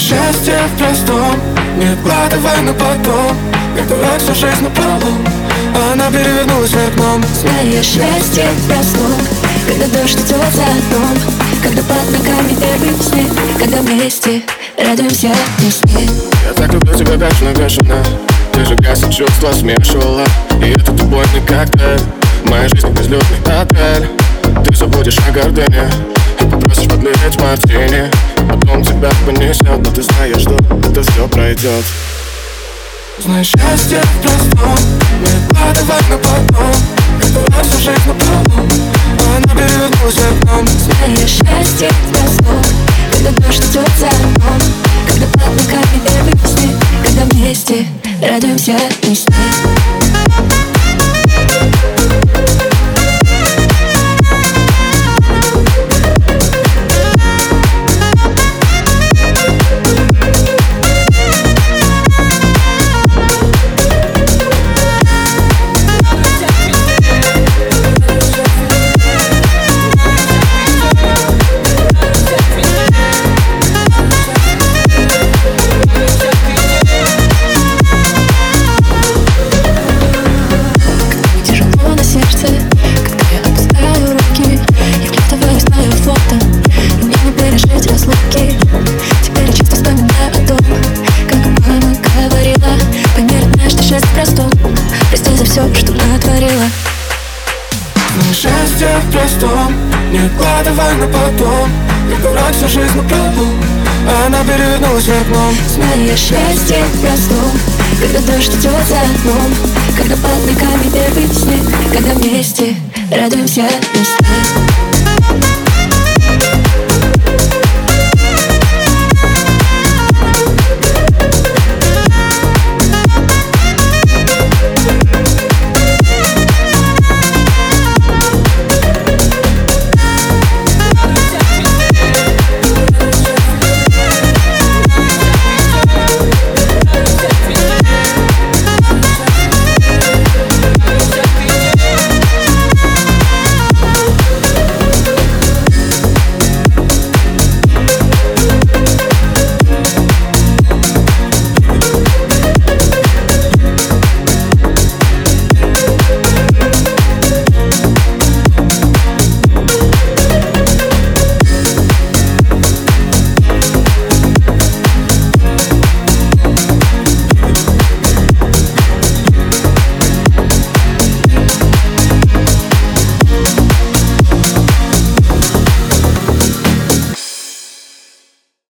счастье в простом. Не откладывай на потом. Как дурак всю жизнь на полу Она перевернулась вверх дном Мое счастье в простом. Когда дождь идет за окном. Когда под ногами первый снег. Когда вместе радуемся весне Я так люблю тебя бешено, бешено Ты же газ и чувства смешивала. И это не коктейль Моя жизнь безлюдный отель. Ты забудешь о гордыне. И попросишь подлить мартини Потом тебя понесет. Но ты знаешь, что это все пройдет Знаешь, счастье в простом. Не откладывай на потом. Это раз жизнь на полу Она перевернулась окном. Знаешь, счастье в простом. Когда дождь идет за окном. Когда под ногами первый снег Когда вместе радуемся весне все, что натворила. Счастье в простом, не откладывай на потом. Не дурак всю жизнь напролом, она перевернулась окном. Знаю счастье в простом, когда дождь идет за окном. Когда под ногами первый снег, когда вместе радуемся весне